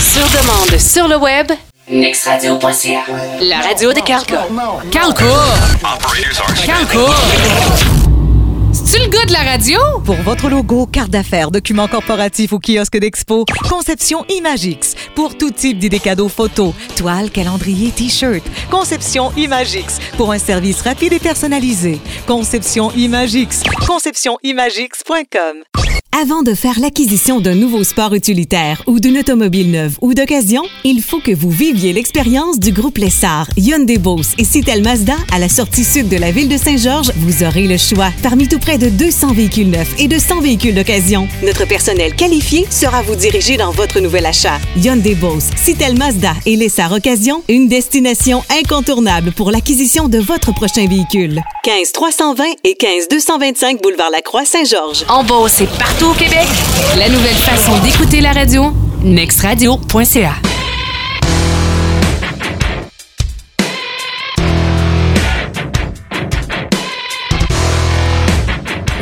Sur demande, sur le web, nextradio.ca. la radio de Calca. Calco! Calco! C'est-tu le gars de la radio? Pour votre logo, carte d'affaires, documents corporatifs ou kiosque d'expo, Conception Imagix. Pour tout type d'idées cadeaux photos, toile, calendrier, t-shirt. Conception Imagix. Pour un service rapide et personnalisé. Conception Imagix. ConceptionImagix.com. Avant de faire l'acquisition d'un nouveau sport utilitaire ou d'une automobile neuve ou d'occasion, il faut que vous viviez l'expérience du groupe Lessard, Hyundai Boss et Citel Mazda à la sortie sud de la ville de Saint-Georges. Vous aurez le choix parmi tout près de 200 véhicules neufs et de 100 véhicules d'occasion. Notre personnel qualifié sera vous diriger dans votre nouvel achat. Hyundai Boss, Citel Mazda et Lessard Occasion, une destination incontournable pour l'acquisition de votre prochain véhicule. 15 320 et 15 225 boulevard Lacroix Saint-Georges. En Beauce et au Québec, La nouvelle façon d'écouter la radio, nextradio.ca.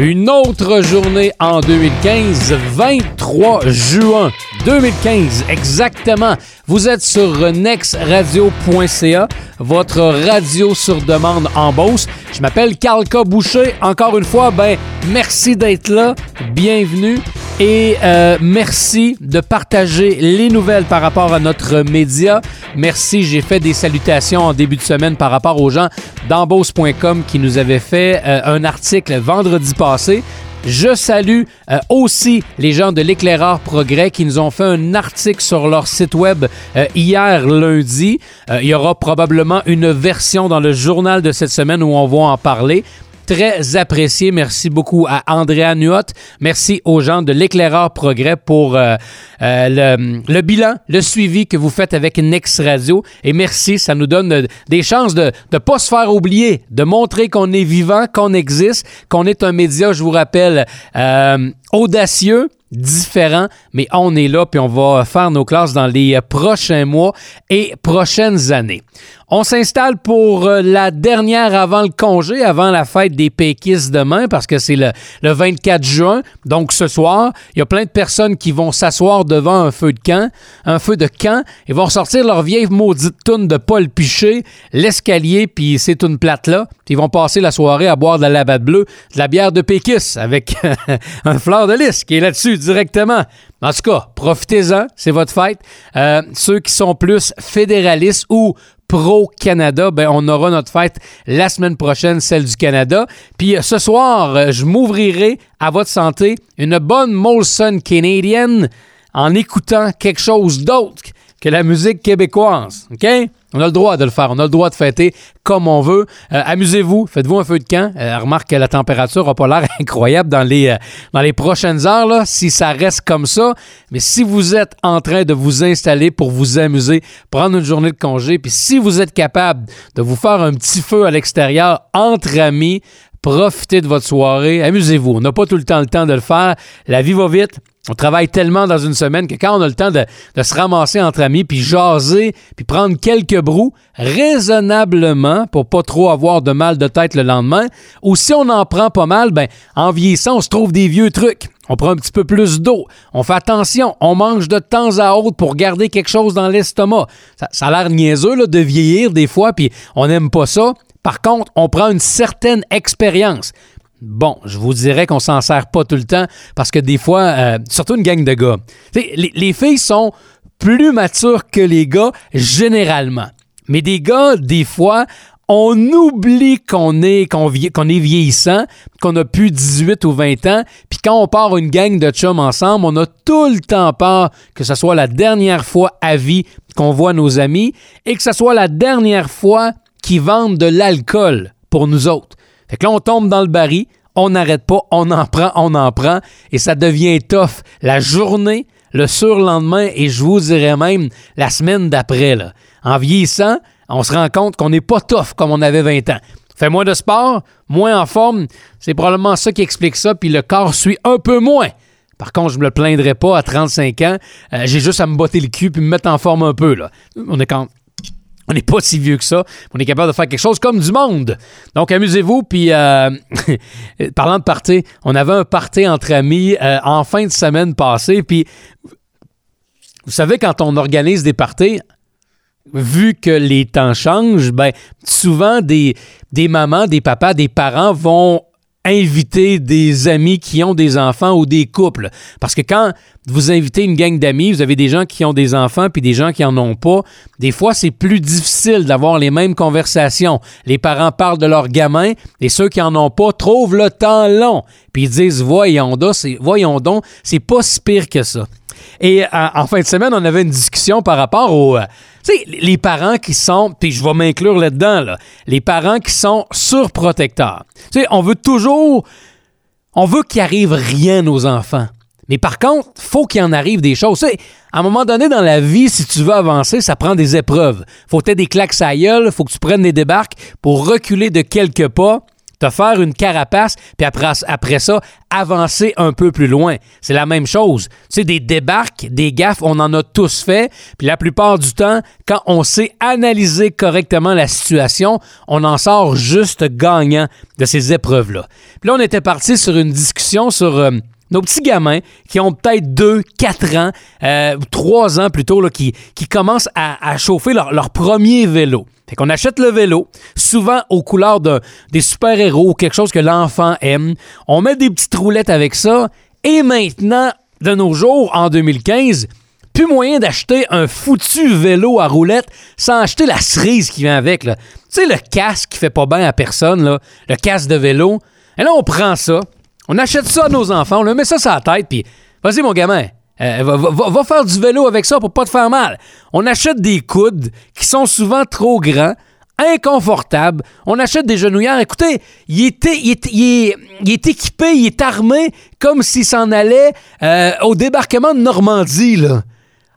Une autre journée en 2015, 23 juin 2015, exactement. Vous êtes sur nextradio.ca, votre radio sur demande en Beauce. Je m'appelle Carlca Boucher. Encore une fois, ben, merci d'être là. Bienvenue. Et euh, merci de partager les nouvelles par rapport à notre média. Merci, j'ai fait des salutations en début de semaine par rapport aux gens d'embauce.com qui nous avaient fait euh, un article vendredi passé. Je salue euh, aussi les gens de l'éclaireur Progrès qui nous ont fait un article sur leur site web euh, hier lundi. Euh, il y aura probablement une version dans le journal de cette semaine où on va en parler très apprécié. Merci beaucoup à Andrea Nuot. Merci aux gens de l'éclaireur Progrès pour euh, euh, le, bilan, le suivi que vous faites avec Next Radio. Et merci, ça nous donne euh, des chances de ne pas se faire oublier, de montrer qu'on est vivant, qu'on existe, qu'on est un média, je vous rappelle, audacieux différent, mais on est là puis on va faire nos classes dans les prochains mois et prochaines années. On s'installe pour euh, la dernière avant le congé, avant la fête des péquistes demain, parce que c'est le, le 24 juin. Donc ce soir, il y a plein de personnes qui vont s'asseoir devant un feu de camp, un feu de camp, et vont sortir leur vieille maudite toune de Paul Piché, l'escalier, puis ces tounes plates-là. Puis ils vont passer la soirée à boire de la lavade bleue, de la bière de péquiste avec un fleur de lys qui est là-dessus directement. En tout cas, profitez-en, c'est votre fête. Euh, ceux qui sont plus fédéralistes ou pro-Canada, ben on aura notre fête la semaine prochaine, celle du Canada. Puis euh, ce soir, euh, je m'ouvrirai à votre santé une bonne Molson canadienne en écoutant quelque chose d'autre que la musique québécoise. OK? On a le droit de le faire. On a le droit de fêter comme on veut. Euh, Amusez-vous. Faites-vous un feu de camp. Euh, remarque que la température n'a pas l'air incroyable dans les, euh, dans les prochaines heures, si ça reste comme ça. Mais si vous êtes en train de vous installer pour vous amuser, prendre une journée de congé, puis si vous êtes capable de vous faire un petit feu à l'extérieur entre amis, profitez de votre soirée. Amusez-vous. On n'a pas tout le temps le temps de le faire. La vie va vite. On travaille tellement dans une semaine que quand on a le temps de, se ramasser entre amis, puis jaser, puis prendre quelques brous raisonnablement pour pas trop avoir de mal de tête le lendemain, ou si on en prend pas mal, ben en vieillissant, on se trouve des vieux trucs. On prend un petit peu plus d'eau. On fait attention. On mange de temps à autre pour garder quelque chose dans l'estomac. Ça, ça a l'air niaiseux là, de vieillir des fois, puis on n'aime pas ça. Par contre, on prend une certaine expérience. Bon, je vous dirais qu'on s'en sert pas tout le temps parce que des fois, euh, surtout une gang de gars, les, les filles sont plus matures que les gars généralement. Mais des gars, des fois, on oublie qu'on est, qu'on est vieillissant, qu'on a plus 18 ou 20 ans, puis quand on part une gang de chums ensemble, on a tout le temps peur que ce soit la dernière fois à vie qu'on voit nos amis et que ce soit la dernière fois qu'ils vendent de l'alcool pour nous autres. Fait que là, on tombe dans le baril, on n'arrête pas, on en prend, on en prend, et ça devient tough la journée, le surlendemain, et je vous dirais même la semaine d'après. là. En vieillissant, on se rend compte qu'on n'est pas tough comme on avait 20 ans. Fait moins de sport, moins en forme, c'est probablement ça qui explique ça, puis le corps suit un peu moins. Par contre, je me le plaindrais pas à 35 ans. Euh, J'ai juste à me botter le cul puis me mettre en forme un peu. Là. On est quand On n'est pas si vieux que ça. On est capable de faire quelque chose comme du monde. Donc, amusez-vous. Puis, euh, parlant de party, on avait un party entre amis euh, en fin de semaine passée. Puis, vous savez, quand on organise des parties, vu que les temps changent, ben, souvent des, des mamans, des papas, des parents vont inviter des amis qui ont des enfants ou des couples. Parce que quand vous invitez une gang d'amis, vous avez des gens qui ont des enfants puis des gens qui en ont pas. Des fois, c'est plus difficile d'avoir les mêmes conversations. Les parents parlent de leurs gamins et ceux qui en ont pas trouvent le temps long. Puis ils disent voyons donc, c'est voyons donc, c'est pas si pire que ça. Et euh, en fin de semaine, on avait une discussion par rapport aux euh, les parents qui sont, puis je vais m'inclure là-dedans, là, les parents qui sont surprotecteurs. Tu sais, on veut toujours, on veut qu'il arrive rien aux enfants. Mais par contre, faut qu'il en arrive des choses. À un moment donné dans la vie, si tu veux avancer, ça prend des épreuves. Faut que des claques à gueule, faut que tu prennes des débarques pour reculer de quelques pas te faire une carapace, puis après, après ça, avancer un peu plus loin. C'est la même chose. Tu sais, des débarques, des gaffes, on en a tous fait, puis la plupart du temps, quand on sait analyser correctement la situation, on en sort juste gagnant de ces épreuves-là. Puis là, on était parti sur une discussion sur... Euh, nos petits gamins qui ont peut-être 2, 4 ans, euh, 3 ans plutôt, là, qui, qui commencent à, chauffer leur, premier vélo. Fait qu'on achète le vélo, souvent aux couleurs de, des super-héros, quelque chose que l'enfant aime. On met des petites roulettes avec ça. Et maintenant, de nos jours, en 2015, plus moyen d'acheter un foutu vélo à roulettes sans acheter la cerise qui vient avec. Tu sais, le casque qui fait pas bien à personne, le casque de vélo. Et là, on prend ça, on achète ça à nos enfants, on leur met ça sur la tête, puis vas-y, mon gamin, euh, va, faire du vélo avec ça pour pas te faire mal. On achète des coudes qui sont souvent trop grands, inconfortables. On achète des genouillères. Écoutez, il est, équipé, il est armé comme s'il s'en allait euh, au débarquement de Normandie.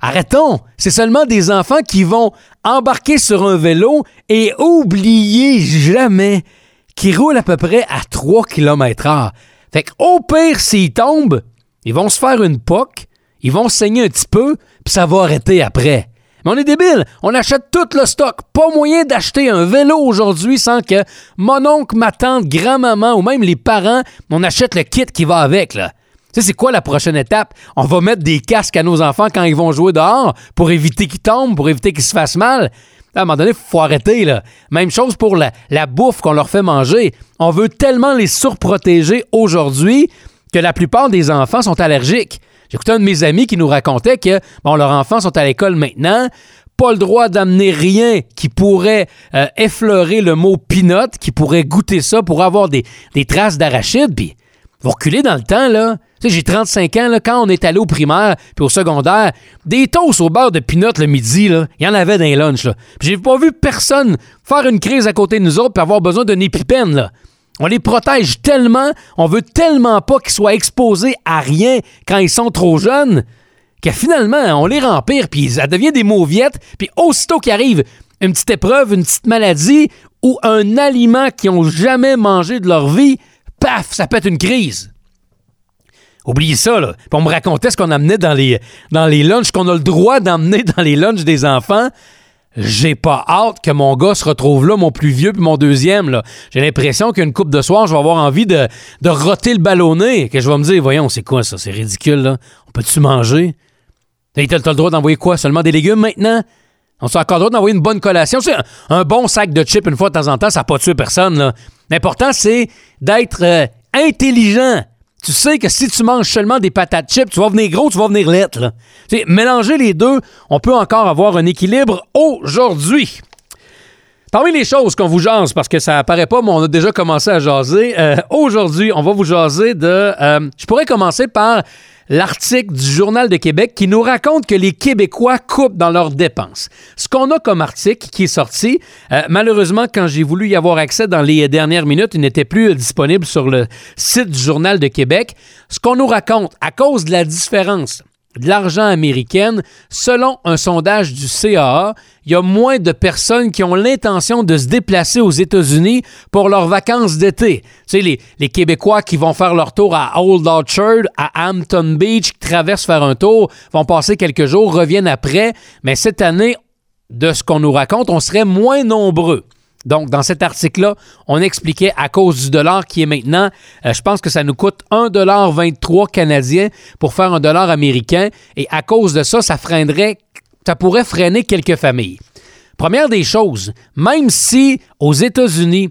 Arrêtons. C'est seulement des enfants qui vont embarquer sur un vélo et oublier jamais qu'ils roulent à peu près à 3 km/h. Fait qu'au pire, s'ils tombent, ils vont se faire une poque, ils vont saigner un petit peu, puis ça va arrêter après. Mais on est débile, on achète tout le stock. Pas moyen d'acheter un vélo aujourd'hui sans que mon oncle, ma tante, grand-maman ou même les parents, on achète le kit qui va avec, là. Tu sais, c'est quoi la prochaine étape? On va mettre des casques à nos enfants quand ils vont jouer dehors pour éviter qu'ils tombent, pour éviter qu'ils se fassent mal? À un moment donné, faut arrêter. Là. Même chose pour la, bouffe qu'on leur fait manger. On veut tellement les surprotéger aujourd'hui que la plupart des enfants sont allergiques. Écouté un de mes amis qui nous racontait que bon, leurs enfants sont à l'école maintenant, pas le droit d'amener rien qui pourrait euh, effleurer le mot peanut, qui pourrait goûter ça pour avoir des, des traces d'arachide. Puis, vous reculez dans le temps, là. Tu sais, j'ai 35 ans, là, quand on est allé au primaire puis au secondaire, des toasts au beurre de pinot le midi, il y en avait dans les lunchs. J'ai pas vu personne faire une crise à côté de nous autres puis avoir besoin d'une épipène. On les protège tellement, on veut tellement pas qu'ils soient exposés à rien quand ils sont trop jeunes, que finalement, on les rend pire, puis ça devient des mauviettes, puis aussitôt qu'il arrive une petite épreuve, une petite maladie ou un aliment qu'ils n'ont jamais mangé de leur vie, paf, ça pète une crise. Oubliez ça, là. Puis on me racontait ce qu'on amenait dans les, dans les lunchs, qu'on a le droit d'emmener dans les lunchs des enfants. J'ai pas hâte que mon gars se retrouve là, mon plus vieux puis mon deuxième. Là. J'ai l'impression qu'une coupe de soir, je vais avoir envie de, de roter le ballonné. Que je vais me dire, voyons, c'est quoi ça? C'est ridicule, là. On peut-tu manger? T'as le droit d'envoyer quoi? Seulement des légumes maintenant? On s'est encore le droit d'envoyer une bonne collation? C'est un, bon sac de chips une fois de temps en temps, ça n'a pas tué personne. Là. L'important, c'est d'être euh, intelligent tu sais que si tu manges seulement des patates chips, tu vas venir gros, tu vas venir lettre. Mélanger les deux, on peut encore avoir un équilibre aujourd'hui. Parmi les choses qu'on vous jase, parce que ça apparaît pas, mais on a déjà commencé à jaser, euh, aujourd'hui, on va vous jaser de... Euh, je pourrais commencer par l'article du Journal de Québec qui nous raconte que les Québécois coupent dans leurs dépenses. Ce qu'on a comme article qui est sorti, euh, malheureusement, quand j'ai voulu y avoir accès dans les dernières minutes, il n'était plus disponible sur le site du Journal de Québec. Ce qu'on nous raconte, à cause de la différence de l'argent américain, selon un sondage du CAA, il y a moins de personnes qui ont l'intention de se déplacer aux États-Unis pour leurs vacances d'été. Tu sais, les, Québécois qui vont faire leur tour à Old Orchard, à Hampton Beach, qui traversent faire un tour, vont passer quelques jours, reviennent après. Mais cette année, de ce qu'on nous raconte, on serait moins nombreux. Donc, dans cet article-là, on expliquait à cause du dollar qui est maintenant, euh, je pense que ça nous coûte 1,23 canadien pour faire un dollar américain. Et à cause de ça, ça freinerait, ça pourrait freiner quelques familles. Première des choses, même si aux États-Unis,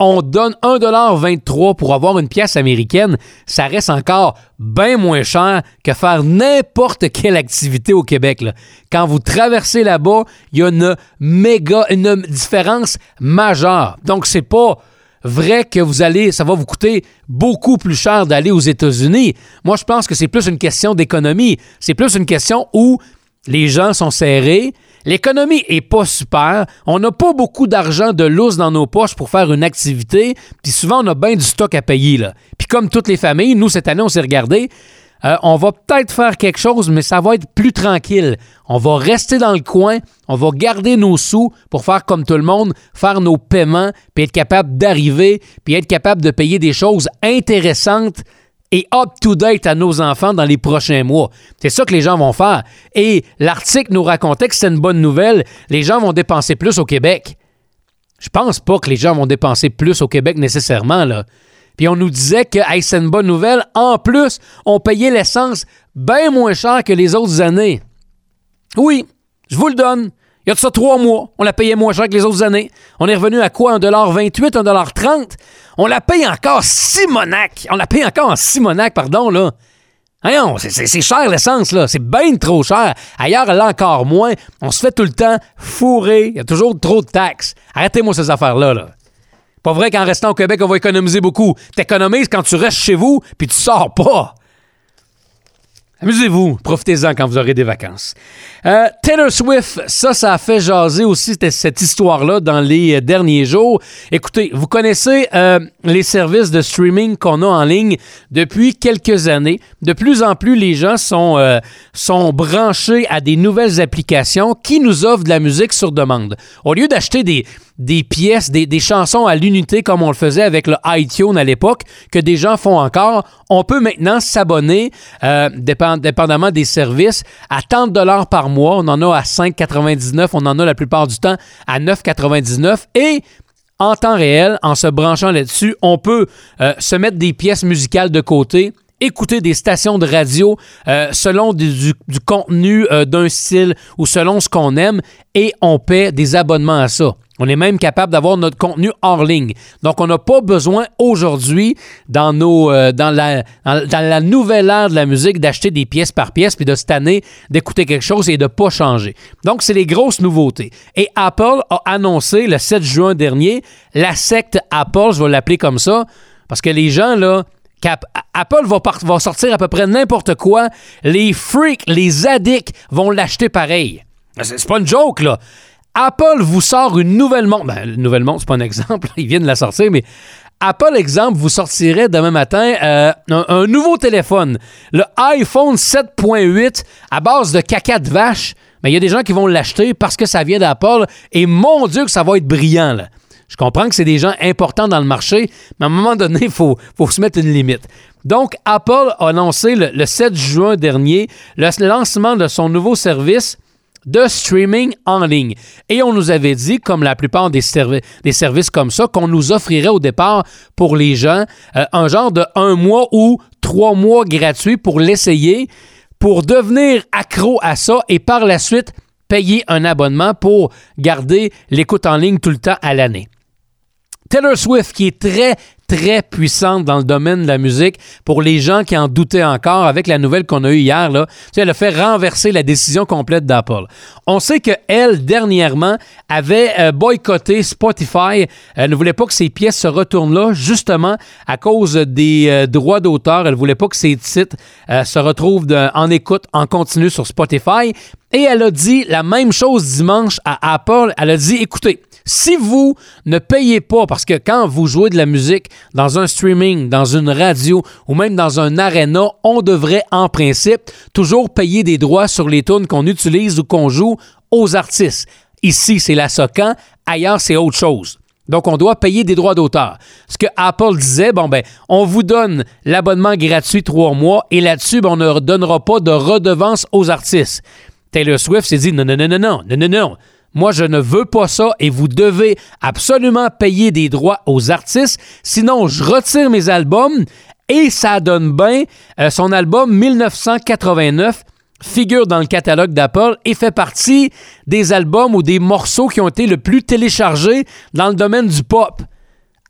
on donne 1,23 pour avoir une pièce américaine, ça reste encore bien moins cher que faire n'importe quelle activité au Québec. Quand vous traversez là-bas, il y a une méga, une différence majeure. Donc, c'est pas vrai que vous allez, ça va vous coûter beaucoup plus cher d'aller aux États-Unis. Moi, je pense que c'est plus une question d'économie. C'est plus une question où les gens sont serrés, L'économie est pas super. On n'a pas beaucoup d'argent de lousse dans nos poches pour faire une activité. Puis souvent, on a bien du stock à payer. Là. Puis comme toutes les familles, nous, cette année, on s'est regardé. euh, on va peut-être faire quelque chose, mais ça va être plus tranquille. On va rester dans le coin, on va garder nos sous pour faire comme tout le monde, faire nos paiements, puis être capable d'arriver, puis être capable de payer des choses intéressantes et up-to-date à nos enfants dans les prochains mois. C'est ça que les gens vont faire. Et l'article nous racontait que c'est une bonne nouvelle. Les gens vont dépenser plus au Québec. Je pense pas que les gens vont dépenser plus au Québec nécessairement, là. Puis on nous disait que hey, c'est une bonne nouvelle. En plus, on payait l'essence bien moins cher que les autres années. Oui, je vous le donne. Il y a de ça trois mois, on la payait moins cher que les autres années. On est revenu à quoi? 1,28 1,30 On la paye encore Simonac. On la paye encore en Simonac, pardon, là. Voyons, c'est- cher l'essence, là. C'est bien trop cher. Ailleurs, elle encore moins. On se fait tout le temps fourrer. Il y a toujours trop de taxes. Arrêtez-moi ces affaires-là, là. Pas vrai qu'en restant au Québec, on va économiser beaucoup. T'économises quand tu restes chez vous, puis tu sors pas. Amusez-vous, profitez-en quand vous aurez des vacances. Euh, Taylor Swift, ça, ça a fait jaser aussi cette, histoire-là dans les euh, derniers jours. Écoutez, vous connaissez euh, les services de streaming qu'on a en ligne depuis quelques années. De plus en plus, les gens sont, sont branchés à des nouvelles applications qui nous offrent de la musique sur demande. Au lieu d'acheter des, des pièces, des, des chansons à l'unité comme on le faisait avec le iTunes à l'époque, que des gens font encore, on peut maintenant s'abonner, euh, dépend- dépendamment des services, à 30 dollars par mois. On en a à 5,99. On en a la plupart du temps à 9,99. Et en temps réel, en se branchant là-dessus, on peut euh, se mettre des pièces musicales de côté écouter des stations de radio euh, selon du, du- contenu d'un style ou selon ce qu'on aime et on paie des abonnements à ça. On est même capable d'avoir notre contenu hors ligne. Donc, on n'a pas besoin aujourd'hui, euh, dans, la, dans, la nouvelle ère de la musique, d'acheter des pièces par pièce, puis de cette année, d'écouter quelque chose et de ne pas changer. Donc, c'est les grosses nouveautés. Et Apple a annoncé le 7 juin dernier, la secte Apple, je vais l'appeler comme ça, parce que les gens, là, Apple va, va sortir à peu près n'importe quoi. Les freaks, les addicts vont l'acheter pareil. C'est pas une joke, là. Apple vous sort une nouvelle montre. Ben, une nouvelle montre, c'est pas un exemple. Ils viennent de la sortir, mais Apple, exemple, vous sortirait demain matin euh, un, nouveau téléphone. Le iPhone 7.8 à base de caca de vache. Mais il y a des gens qui vont l'acheter parce que ça vient d'Apple. Et mon Dieu, que ça va être brillant, là. Je comprends que c'est des gens importants dans le marché, mais à un moment donné, il faut, faut se mettre une limite. Donc, Apple a annoncé le 7 juin dernier le lancement de son nouveau service de streaming en ligne. Et on nous avait dit, comme la plupart des, servi- des services comme ça, qu'on nous offrirait au départ pour les gens euh, un genre de un mois ou trois mois gratuits pour l'essayer, pour devenir accro à ça et par la suite payer un abonnement pour garder l'écoute en ligne tout le temps à l'année. Taylor Swift, qui est très, très puissante dans le domaine de la musique, pour les gens qui en doutaient encore, avec la nouvelle qu'on a eue hier, là, elle a fait renverser la décision complète d'Apple. On sait qu'elle, dernièrement, avait euh, boycotté Spotify. Elle ne voulait pas que ses pièces se retournent là, justement à cause des euh, droits d'auteur. Elle voulait pas que ses titres euh, se retrouvent en écoute en continu sur Spotify. Et elle a dit la même chose dimanche à Apple. Elle a dit, écoutez, si vous ne payez pas, parce que quand vous jouez de la musique dans un streaming, dans une radio ou même dans un arena, on devrait en principe toujours payer des droits sur les tunes qu'on utilise ou qu'on joue aux artistes. Ici, c'est la SOCAN, ailleurs, c'est autre chose. Donc, on doit payer des droits d'auteur. Ce que Apple disait, bon, ben, on vous donne l'abonnement gratuit trois mois et là-dessus, ben, on ne donnera pas de redevance aux artistes. Taylor Swift s'est dit non, non, non, non, non, non, non, non. Moi, je ne veux pas ça et vous devez absolument payer des droits aux artistes. Sinon, je retire mes albums et ça donne bien. Euh, son album 1989 figure dans le catalogue d'Apple et fait partie des albums ou des morceaux qui ont été le plus téléchargés dans le domaine du pop.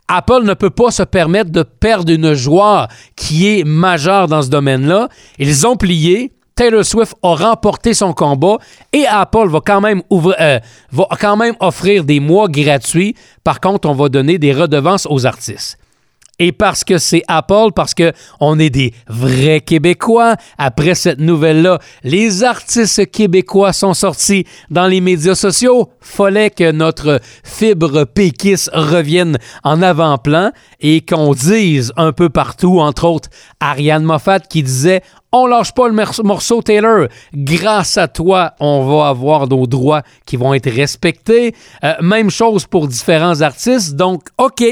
Apple ne peut pas se permettre de perdre une joie qui est majeure dans ce domaine-là. Ils ont plié. Taylor Swift a remporté son combat et Apple va quand même, euh, va quand même offrir des mois gratuits. Par contre, on va donner des redevances aux artistes et parce que c'est Apple, parce qu'on est des vrais Québécois. Après cette nouvelle-là, les artistes québécois sont sortis dans les médias sociaux. Fallait que notre fibre péquiste revienne en avant-plan et qu'on dise un peu partout, entre autres Ariane Moffat qui disait on lâche pas le morceau Taylor. Grâce à toi, on va avoir nos droits qui vont être respectés. Euh, même chose pour différents artistes. Donc, OK,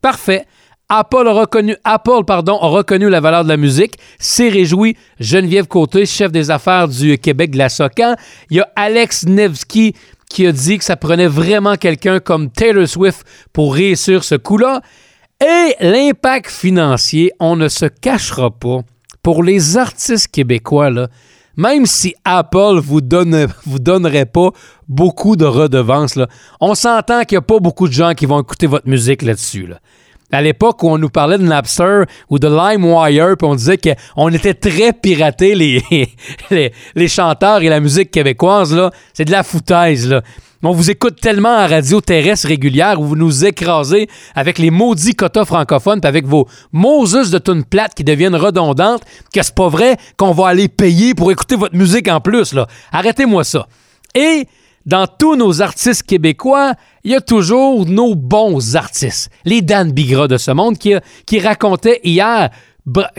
parfait. Apple a reconnu, Apple, pardon, a reconnu la valeur de la musique. C'est réjoui Geneviève Côté, chef des affaires du Québec de la SOCAN. Il y a Alex Nevsky qui a dit que ça prenait vraiment quelqu'un comme Taylor Swift pour réussir ce coup-là. Et l'impact financier, on ne se cachera pas. Pour les artistes québécois, là, même si Apple vous donne vous donnerait pas beaucoup de redevances, là, on s'entend qu'il n'y a pas beaucoup de gens qui vont écouter votre musique là-dessus. Là à l'époque où on nous parlait de Napster ou de LimeWire, puis on disait qu'on était très piraté les, les, chanteurs et la musique québécoise, là, c'est de la foutaise, là. On vous écoute tellement en radio terrestre régulière où vous nous écrasez avec les maudits quotas francophones puis avec vos Moses de tunes plates qui deviennent redondantes que c'est pas vrai qu'on va aller payer pour écouter votre musique en plus. Arrêtez-moi ça. Et dans tous nos artistes québécois, il y a toujours nos bons artistes. Les Dan Bigra de ce monde qui, qui racontaient hier,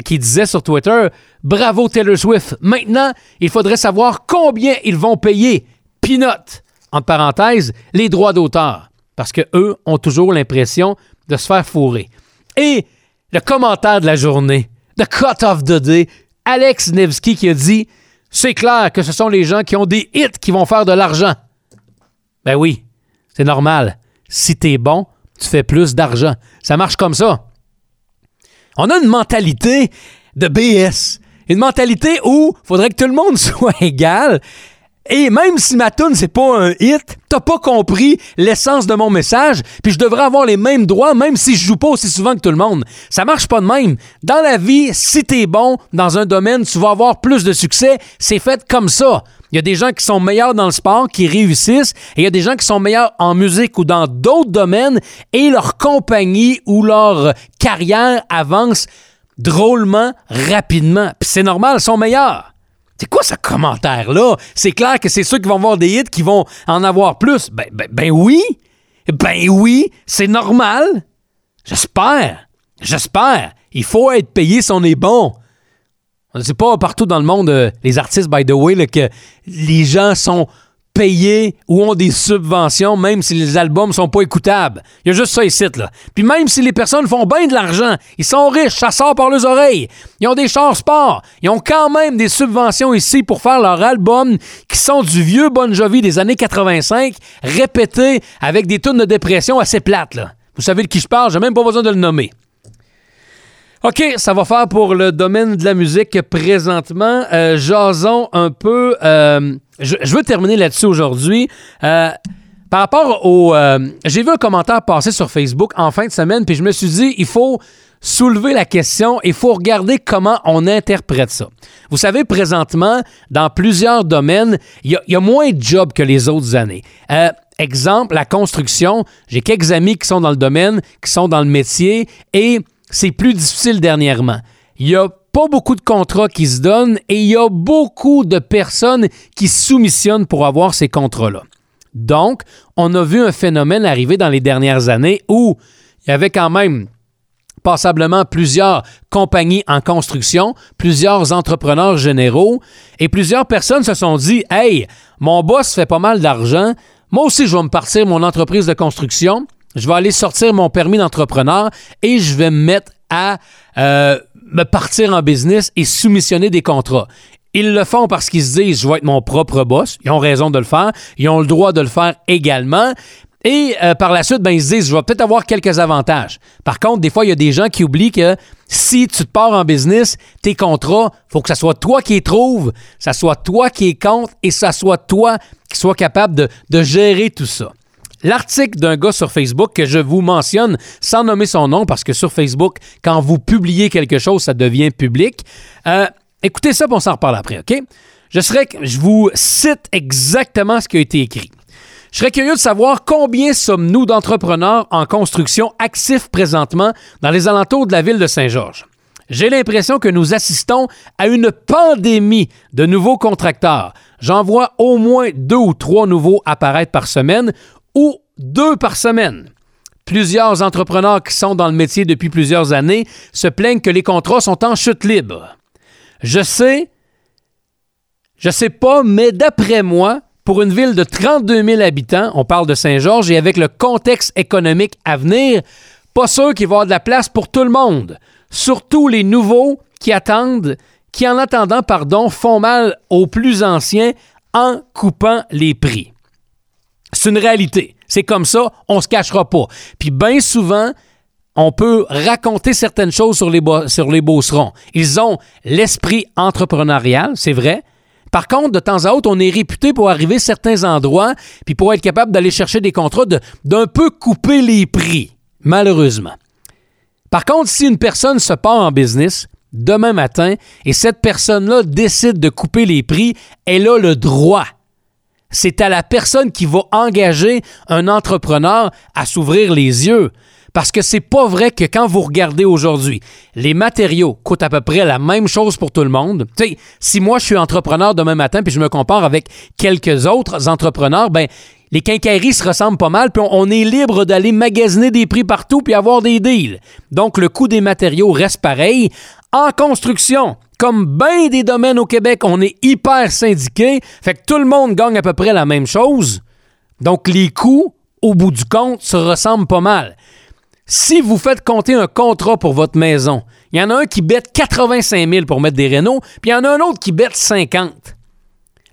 qui disaient sur Twitter Bravo Taylor Swift. Maintenant, il faudrait savoir combien ils vont payer. Peanut, entre parenthèses, les droits d'auteur. Parce qu'eux ont toujours l'impression de se faire fourrer. Et le commentaire de la journée, the cut of the day, Alex Nevsky qui a dit C'est clair que ce sont les gens qui ont des hits qui vont faire de l'argent. Ben oui, c'est normal. Si t'es bon, tu fais plus d'argent. Ça marche comme ça. On a une mentalité de BS. Une mentalité où il faudrait que tout le monde soit égal. Et même si ma tune c'est pas un hit, t'as pas compris l'essence de mon message, puis je devrais avoir les mêmes droits même si je joue pas aussi souvent que tout le monde. Ça marche pas de même. Dans la vie, si t'es bon dans un domaine, tu vas avoir plus de succès. C'est fait comme ça. Il y a des gens qui sont meilleurs dans le sport, qui réussissent, et il y a des gens qui sont meilleurs en musique ou dans d'autres domaines, et leur compagnie ou leur carrière avance drôlement rapidement. Puis c'est normal, ils sont meilleurs. C'est quoi ce commentaire-là? C'est clair que c'est ceux qui vont avoir des hits qui vont en avoir plus. Ben, ben, ben oui. Ben oui, c'est normal. J'espère. J'espère. Il faut être payé si on est bon. C'est pas partout dans le monde, euh, les artistes, by the way, que les gens sont payés ou ont des subventions, même si les albums sont pas écoutables. Il y a juste ça ici, là. Puis même si les personnes font bien de l'argent, ils sont riches, ça sort par les oreilles, ils ont des chars sport, ils ont quand même des subventions ici pour faire leurs albums qui sont du vieux Bon Jovi des années 85, répétés avec des tunes de dépression assez plates, là. Vous savez de qui je parle, j'ai même pas besoin de le nommer. OK, ça va faire pour le domaine de la musique présentement. Euh, jason un peu. Euh, je, veux terminer là-dessus aujourd'hui. Euh, par rapport au. Euh, j'ai vu un commentaire passer sur Facebook en fin de semaine, puis je me suis dit, il faut soulever la question, il faut regarder comment on interprète ça. Vous savez, présentement, dans plusieurs domaines, il y, a moins de jobs que les autres années. exemple, la construction. J'ai quelques amis qui sont dans le domaine, qui sont dans le métier, et c'est plus difficile dernièrement. Il y a pas beaucoup de contrats qui se donnent et il y a beaucoup de personnes qui soumissionnent pour avoir ces contrats-là. Donc, on a vu un phénomène arriver dans les dernières années où il y avait quand même passablement plusieurs compagnies en construction, plusieurs entrepreneurs généraux, et plusieurs personnes se sont dit Hey, mon boss fait pas mal d'argent, moi aussi je vais me partir mon entreprise de construction, je vais aller sortir mon permis d'entrepreneur et je vais me mettre à euh, me partir en business et soumissionner des contrats. Ils le font parce qu'ils se disent, je vais être mon propre boss. Ils ont raison de le faire. Ils ont le droit de le faire également. Et euh, par la suite, ben, ils se disent, je vais peut-être avoir quelques avantages. Par contre, des fois, il y a des gens qui oublient que si tu te pars en business, tes contrats, faut que ce soit toi qui les trouves, ça soit toi qui les compte et ça soit toi qui soit capable de gérer tout ça. L'article d'un gars sur Facebook que je vous mentionne sans nommer son nom parce que sur Facebook, quand vous publiez quelque chose, ça devient public. Euh, écoutez ça, puis on s'en reparle après, OK? Je, serais, je vous cite exactement ce qui a été écrit. Je serais curieux de savoir combien sommes-nous d'entrepreneurs en construction actifs présentement dans les alentours de la ville de Saint-Georges. J'ai l'impression que nous assistons à une pandémie de nouveaux contracteurs. J'en vois au moins deux ou trois nouveaux apparaître par semaine ou deux par semaine. Plusieurs entrepreneurs qui sont dans le métier depuis plusieurs années se plaignent que les contrats sont en chute libre. Je sais, je sais pas, mais d'après moi, pour une ville de 32 000 habitants, on parle de Saint-Georges, et avec le contexte économique à venir, pas sûr qu'il va y avoir de la place pour tout le monde. Surtout les nouveaux qui attendent, qui en attendant, pardon, font mal aux plus anciens en coupant les prix. C'est une réalité. C'est comme ça, on se cachera pas. Puis bien souvent, on peut raconter certaines choses sur les, sur les. Ils ont l'esprit entrepreneurial, c'est vrai, par contre, de temps à autre, on est réputé pour arriver à certains endroits, puis pour être capable d'aller chercher des contrats, d'un peu couper les prix, malheureusement. Par contre, si une personne se part en business demain matin et cette personne-là décide de couper les prix, elle a le droit. C'est à la personne qui va engager un entrepreneur à s'ouvrir les yeux. Parce que c'est pas vrai que quand vous regardez aujourd'hui, les matériaux coûtent à peu près la même chose pour tout le monde. Si moi je suis entrepreneur demain matin puis je me compare avec quelques autres entrepreneurs, ben les quincailleries se ressemblent pas mal, puis on, est libre d'aller magasiner des prix partout puis avoir des deals. Donc le coût des matériaux reste pareil. En construction, comme bien des domaines au Québec, on est hyper syndiqué, fait que tout le monde gagne à peu près la même chose. Donc les coûts, au bout du compte, se ressemblent pas mal. Si vous faites compter un contrat pour votre maison, il y en a un qui bête 85 000 pour mettre des rénaux, puis il y en a un autre qui bête 50.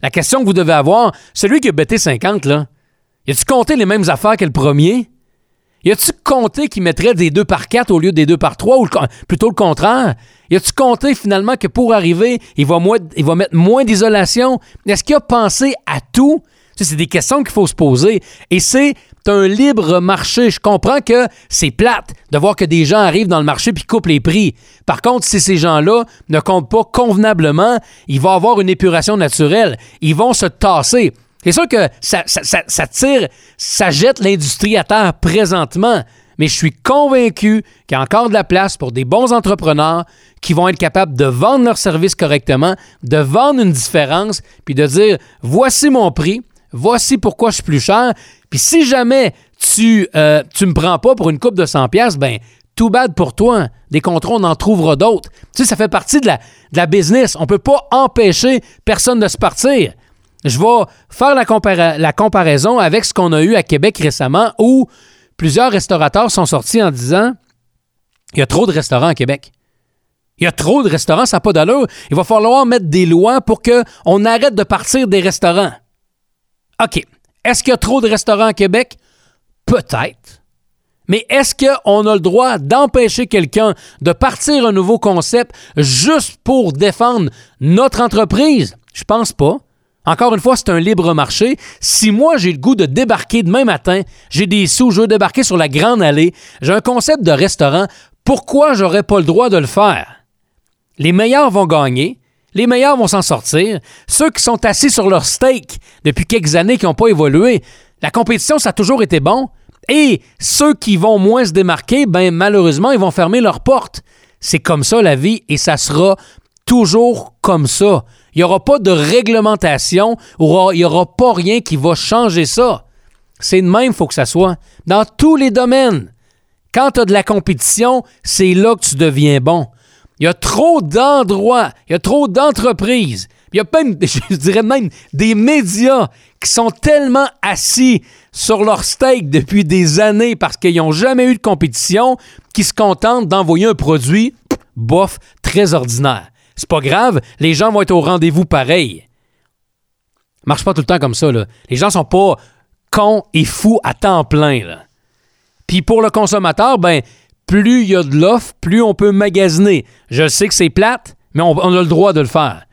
La question que vous devez avoir, celui qui a bêté 50, là, y a-tu compté les mêmes affaires que le premier? Y a-tu compté qu'il mettrait des 2 par 4 au lieu des 2 par 3 ou plutôt le contraire? Y a-tu compté finalement que pour arriver, il va, il va mettre moins d'isolation? Est-ce qu'il a pensé à tout? C'est des questions qu'il faut se poser. Et c'est un libre marché. Je comprends que c'est plate de voir que des gens arrivent dans le marché puis coupent les prix. Par contre, si ces gens-là ne comptent pas convenablement, il va avoir une épuration naturelle. Ils vont se tasser. C'est sûr que ça, ça, tire, ça jette l'industrie à terre présentement. Mais je suis convaincu qu'il y a encore de la place pour des bons entrepreneurs qui vont être capables de vendre leurs services correctement, de vendre une différence, puis de dire voici mon prix, voici pourquoi je suis plus cher. Puis si jamais tu ne euh, me prends pas pour une coupe de 100 pièces, ben tout bad pour toi. Des contrats, on en trouvera d'autres. Tu sais, ça fait partie de la, business. On peut pas empêcher personne de se partir. Je vais faire la comparaison avec ce qu'on a eu à Québec récemment où plusieurs restaurateurs sont sortis en disant il y a trop de restaurants à Québec. Il y a trop de restaurants, ça n'a pas d'allure. Il va falloir mettre des lois pour qu'on arrête de partir des restaurants. OK. Est-ce qu'il y a trop de restaurants à Québec? Peut-être. Mais est-ce qu'on a le droit d'empêcher quelqu'un de partir un nouveau concept juste pour défendre notre entreprise? Je pense pas. Encore une fois, c'est un libre marché. Si moi, j'ai le goût de débarquer demain matin, j'ai des sous, je veux débarquer sur la Grande Allée, j'ai un concept de restaurant, pourquoi j'aurais pas le droit de le faire? Les meilleurs vont gagner, les meilleurs vont s'en sortir. Ceux qui sont assis sur leur steak depuis quelques années qui n'ont pas évolué, la compétition, ça a toujours été bon. Et ceux qui vont moins se démarquer, ben malheureusement, ils vont fermer leurs portes. C'est comme ça la vie et ça sera toujours comme ça. Il n'y aura pas de réglementation, il n'y aura pas rien qui va changer ça. C'est de même, il faut que ça soit. Dans tous les domaines. Quand tu as de la compétition, c'est là que tu deviens bon. Il y a trop d'endroits, il y a trop d'entreprises, il y a même, je dirais même, des médias qui sont tellement assis sur leur steak depuis des années parce qu'ils n'ont jamais eu de compétition, qui se contentent d'envoyer un produit, bof, très ordinaire. C'est pas grave, les gens vont être au rendez-vous pareil. Marche pas tout le temps comme ça, là. Les gens sont pas cons et fous à temps plein. Puis pour le consommateur, ben, plus il y a de l'offre, plus on peut magasiner. Je sais que c'est plate, mais on, on a le droit de le faire.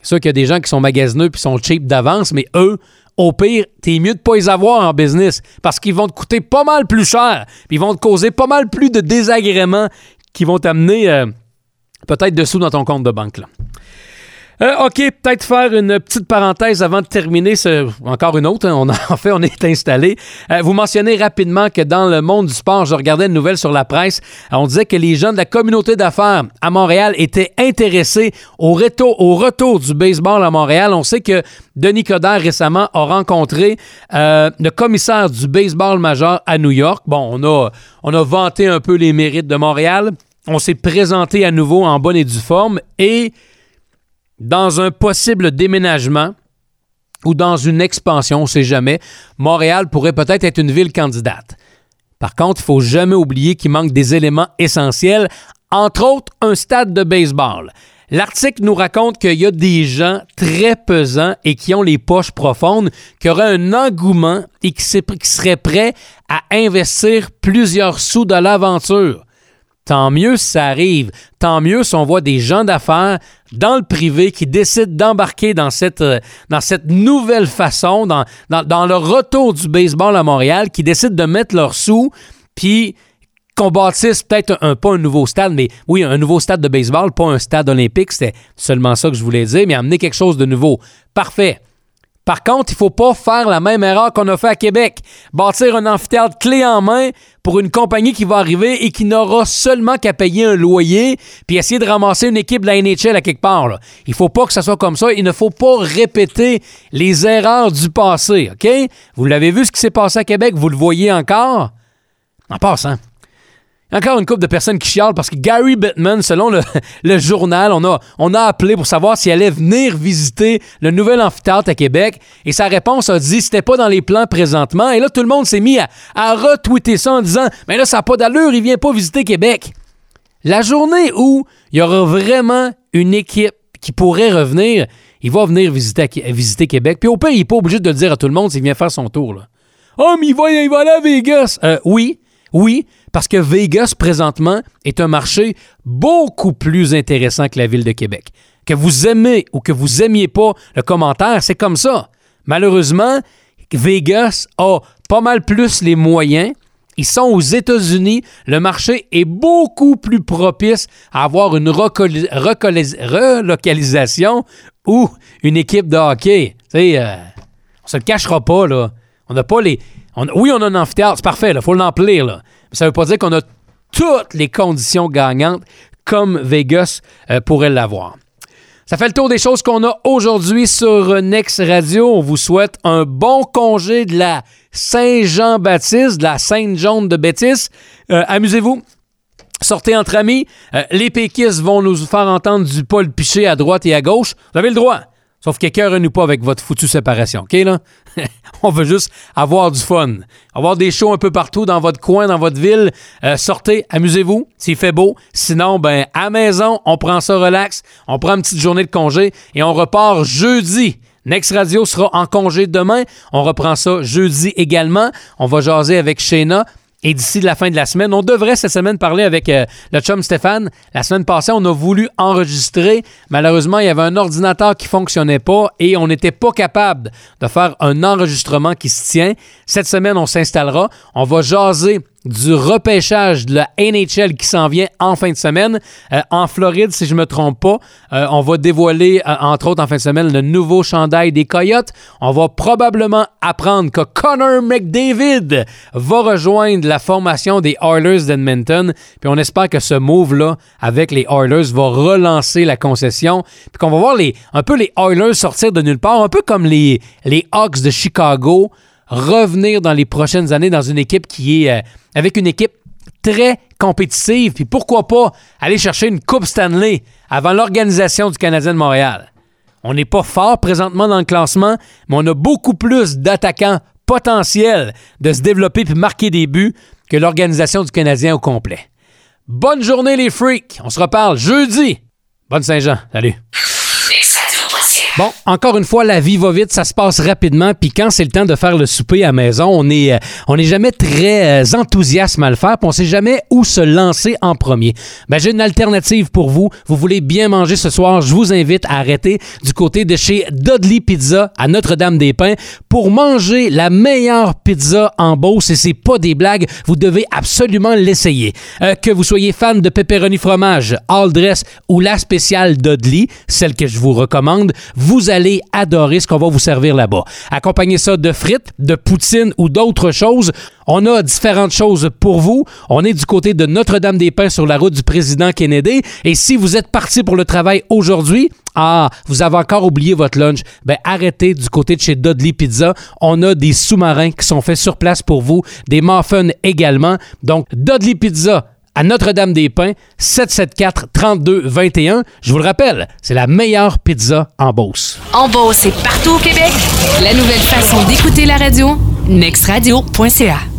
C'est sûr qu'il y a des gens qui sont magasineux puis sont cheap d'avance, mais eux, au pire, t'es mieux de pas les avoir en business parce qu'ils vont te coûter pas mal plus cher, puis ils vont te causer pas mal plus de désagréments qui vont t'amener euh, peut-être dessous dans ton compte de banque. Euh, OK, peut-être faire une petite parenthèse avant de terminer. Ce, encore une autre, hein, on a, en fait, on est installé. Euh, vous mentionnez rapidement que dans le monde du sport, je regardais une nouvelle sur la presse, euh, on disait que les jeunes de la communauté d'affaires à Montréal étaient intéressés au retour, au retour du baseball à Montréal. On sait que Denis Coderre récemment a rencontré le commissaire du baseball majeur à New York. Bon, on a, on a vanté un peu les mérites de Montréal. On s'est présenté à nouveau en bonne et due forme et dans un possible déménagement ou dans une expansion, on ne sait jamais, Montréal pourrait peut-être être une ville candidate. Par contre, il ne faut jamais oublier qu'il manque des éléments essentiels, entre autres un stade de baseball. L'article nous raconte qu'il y a des gens très pesants et qui ont les poches profondes, qui auraient un engouement et qui, seraient prêts à investir plusieurs sous de l'aventure. Tant mieux si ça arrive. Tant mieux si on voit des gens d'affaires dans le privé qui décident d'embarquer dans cette, euh, nouvelle façon, dans, le retour du baseball à Montréal, qui décident de mettre leurs sous, puis qu'on bâtisse peut-être un, pas un nouveau stade, mais oui, un nouveau stade de baseball, pas un stade olympique, c'était seulement ça que je voulais dire, mais amener quelque chose de nouveau. Parfait. Par contre, il ne faut pas faire la même erreur qu'on a fait à Québec. Bâtir un amphithéâtre clé en main pour une compagnie qui va arriver et qui n'aura seulement qu'à payer un loyer puis essayer de ramasser une équipe de la NHL à quelque part. Là. Il faut pas que ça soit comme ça. Il ne faut pas répéter les erreurs du passé. OK? Vous l'avez vu ce qui s'est passé à Québec? Vous le voyez encore? En passant. Encore une couple de personnes qui chialent parce que Gary Bettman, selon le, journal, on a, appelé pour savoir s'il allait venir visiter le nouvel amphithéâtre à Québec. Et sa réponse a dit c'était pas dans les plans présentement. Et là, tout le monde s'est mis à, retweeter ça en disant Mais là, ça n'a pas d'allure, il vient pas visiter Québec. La journée où il y aura vraiment une équipe qui pourrait revenir, il va venir visiter, Québec. Puis au pire, il n'est pas obligé de le dire à tout le monde s'il vient faire son tour. Oh, mais il va, il aller à Vegas. Euh, oui, oui, parce que Vegas, présentement, est un marché beaucoup plus intéressant que la ville de Québec. Que vous aimez ou que vous aimiez pas le commentaire, c'est comme ça. Malheureusement, Vegas a pas mal plus les moyens. Ils sont aux États-Unis. Le marché est beaucoup plus propice à avoir une relocalisation ou une équipe de hockey. Tu euh, on se le cachera pas, là. On n'a pas les. Oui, on a un amphithéâtre, c'est parfait, il faut l'emplir. Là. Ça ne veut pas dire qu'on a toutes les conditions gagnantes comme Vegas euh, pourrait l'avoir. Ça fait le tour des choses qu'on a aujourd'hui sur Next Radio. On vous souhaite un bon congé de la Saint-Jean-Baptiste, de la Sainte-Jean de Bétis. Euh, Amusez-vous. Sortez entre amis. Euh, les péquistes vont nous faire entendre du Paul Piché à droite et à gauche. Vous avez le droit. Sauf que cœur-nous pas avec votre foutue séparation, OK, là? On veut juste avoir du fun. Avoir des shows un peu partout dans votre coin, dans votre ville. Euh, sortez, amusez-vous, s'il fait beau. Sinon, ben, à maison, on prend ça relax. On prend une petite journée de congé et on repart jeudi. Next Radio sera en congé demain. On reprend ça jeudi également. On va jaser avec Shayna. Et d'ici la fin de la semaine, on devrait cette semaine parler avec euh, le chum Stéphane. La semaine passée, on a voulu enregistrer. Malheureusement, il y avait un ordinateur qui fonctionnait pas et on n'était pas capable de faire un enregistrement qui se tient. Cette semaine, on s'installera. On va jaser du repêchage de la NHL qui s'en vient en fin de semaine. Euh, en Floride, si je ne me trompe pas, euh, on va dévoiler, euh, entre autres en fin de semaine, le nouveau chandail des Coyotes. On va probablement apprendre que Connor McDavid va rejoindre la formation des Oilers d'Edmonton. Puis on espère que ce move-là, avec les Oilers, va relancer la concession. Puis qu'on va voir un peu les Oilers sortir de nulle part, un peu comme les Hawks de Chicago revenir dans les prochaines années dans une équipe qui est euh, avec une équipe très compétitive, puis pourquoi pas aller chercher une Coupe Stanley avant l'organisation du Canadien de Montréal? On n'est pas fort présentement dans le classement, mais on a beaucoup plus d'attaquants potentiels de se développer puis marquer des buts que l'organisation du Canadien au complet. Bonne journée les freaks, on se reparle jeudi. Bonne Saint-Jean. Salut. Bon, encore une fois, la vie va vite, ça se passe rapidement, puis quand c'est le temps de faire le souper à maison, on est, euh, on est jamais très euh, enthousiaste à le faire, puis on sait jamais où se lancer en premier. Ben, j'ai une alternative pour vous. Vous voulez bien manger ce soir, je vous invite à arrêter du côté de chez Dudley Pizza à Notre-Dame-des-Pins pour manger la meilleure pizza en Beauce, et c'est pas des blagues, vous devez absolument l'essayer. Euh, que vous soyez fan de pepperoni fromage, all dress ou la spéciale Dudley, celle que je vous recommande, vous allez adorer ce qu'on va vous servir là-bas. Accompagnez ça de frites, de poutine ou d'autres choses. On a différentes choses pour vous. On est du côté de Notre-Dame-des-Pins sur la route du président Kennedy. Et si vous êtes parti pour le travail aujourd'hui, ah, vous avez encore oublié votre lunch, ben arrêtez du côté de chez Dudley Pizza. On a des sous-marins qui sont faits sur place pour vous, des muffins également. Donc, Dudley Pizza, à Notre-Dame-des-Pins, 774-3221. Je vous le rappelle, c'est la meilleure pizza en Beauce. En Beauce et partout au Québec, la nouvelle façon d'écouter la radio, nextradio.ca.